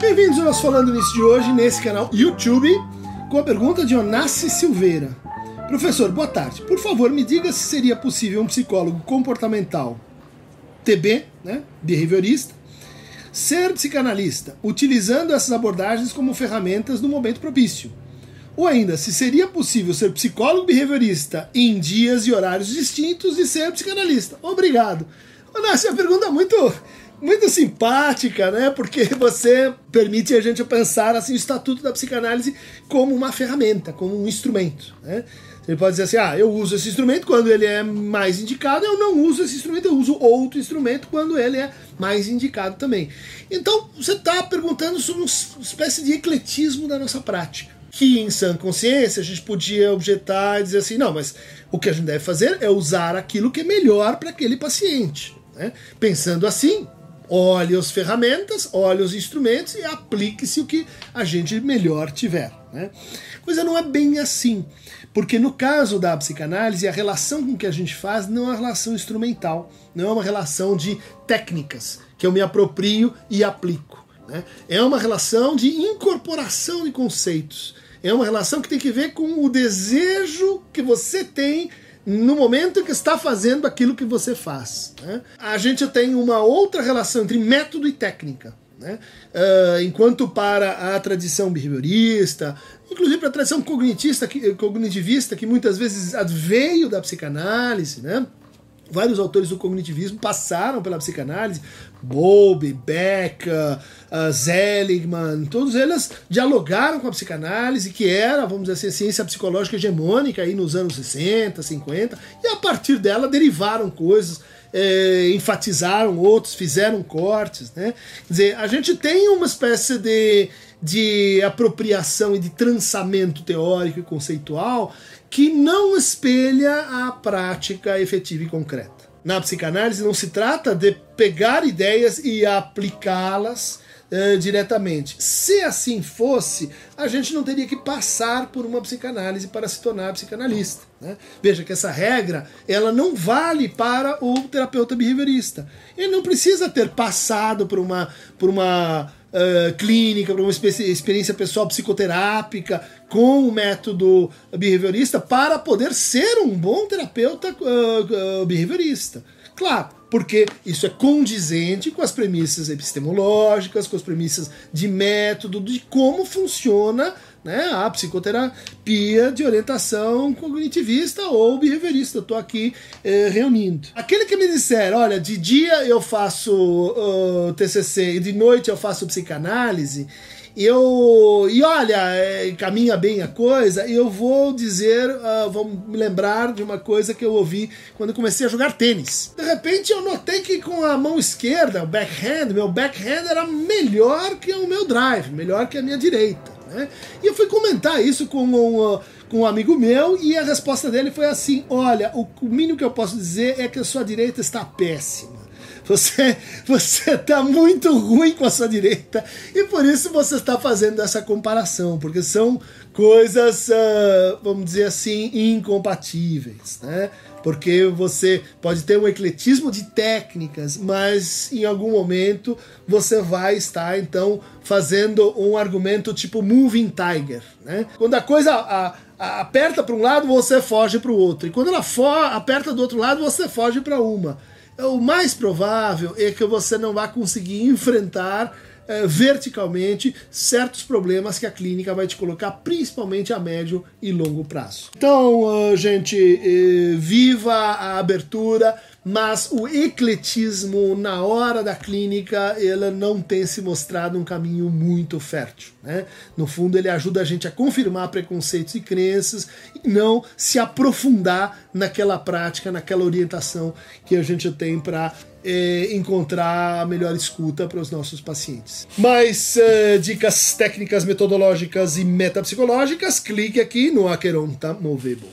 Bem-vindos ao nosso Falando Nisso de hoje, nesse canal YouTube, com a pergunta de Onassi Silveira. Professor, boa tarde. Por favor, me diga se seria possível um psicólogo comportamental, TB, né, behaviorista, ser psicanalista, utilizando essas abordagens como ferramentas no momento propício. Ou ainda, se seria possível ser psicólogo behaviorista em dias e horários distintos e ser psicanalista. Obrigado. Onassi, a pergunta é muito muito simpática, né? Porque você permite a gente pensar assim o estatuto da psicanálise como uma ferramenta, como um instrumento, né? Ele pode dizer assim: ah, eu uso esse instrumento quando ele é mais indicado, eu não uso esse instrumento, eu uso outro instrumento quando ele é mais indicado também. Então, você está perguntando sobre uma espécie de ecletismo da nossa prática. Que em sã consciência a gente podia objetar e dizer assim: não, mas o que a gente deve fazer é usar aquilo que é melhor para aquele paciente. Né? Pensando assim, olhe as ferramentas, olhe os instrumentos e aplique-se o que a gente melhor tiver. Né? Coisa não é bem assim, porque no caso da psicanálise, a relação com que a gente faz não é uma relação instrumental, não é uma relação de técnicas que eu me aproprio e aplico. Né? É uma relação de incorporação de conceitos. É uma relação que tem que ver com o desejo que você tem no momento que está fazendo aquilo que você faz. Né? A gente tem uma outra relação entre método e técnica. Né? Uh, enquanto para a tradição behaviorista, inclusive para a tradição cognitivista que, cognitivista, que muitas vezes veio da psicanálise, né? Vários autores do cognitivismo passaram pela psicanálise, Bowlby, Becker, uh, Seligman, todos eles dialogaram com a psicanálise, que era, vamos dizer assim, a ciência psicológica hegemônica aí nos anos 60, 50, e a partir dela derivaram coisas, eh, enfatizaram outros, fizeram cortes, né? Quer dizer, a gente tem uma espécie de de apropriação e de trançamento teórico e conceitual que não espelha a prática efetiva e concreta. Na psicanálise não se trata de pegar ideias e aplicá-las uh, diretamente. Se assim fosse, a gente não teria que passar por uma psicanálise para se tornar psicanalista. Né? Veja que essa regra ela não vale para o terapeuta behaviorista. Ele não precisa ter passado por uma, por uma uh, clínica, para uma experiência pessoal psicoterápica com o método behaviorista para poder ser um bom terapeuta uh, uh, behaviorista. Claro, porque isso é condizente com as premissas epistemológicas, com as premissas de método, de como funciona né, a psicoterapia de orientação cognitivista ou behaviorista. Estou aqui eh, reunindo. Aquele que me disser, olha, de dia eu faço uh, TCC e de noite eu faço psicanálise, eu e olha, é, caminha bem a coisa, eu vou dizer, uh, vou me lembrar de uma coisa que eu ouvi quando comecei a jogar tênis. De repente eu notei que com a mão esquerda, o backhand, meu backhand era melhor que o meu drive, melhor que a minha direita. Né? E eu fui comentar isso com um, uh, com um amigo meu e a resposta dele foi assim: Olha, o mínimo que eu posso dizer é que a sua direita está péssima. Você você está muito ruim com a sua direita e por isso você está fazendo essa comparação, porque são coisas, uh, vamos dizer assim, incompatíveis, né? Porque você pode ter um ecletismo de técnicas, mas em algum momento você vai estar então fazendo um argumento tipo moving tiger, né? Quando a coisa a, a, aperta para um lado, você foge para o outro, e quando ela for, aperta do outro lado, você foge para uma. O mais provável é que você não vá conseguir enfrentar é, verticalmente certos problemas que a clínica vai te colocar, principalmente a médio e longo prazo. Então, gente, eh, viva a abertura mas o ecletismo na hora da clínica ele não tem se mostrado um caminho muito fértil. Né? No fundo, ele ajuda a gente a confirmar preconceitos e crenças e não se aprofundar naquela prática, naquela orientação que a gente tem para é, encontrar a melhor escuta para os nossos pacientes. Mais uh, dicas técnicas, metodológicas e metapsicológicas, clique aqui no Aqueronta Movebo.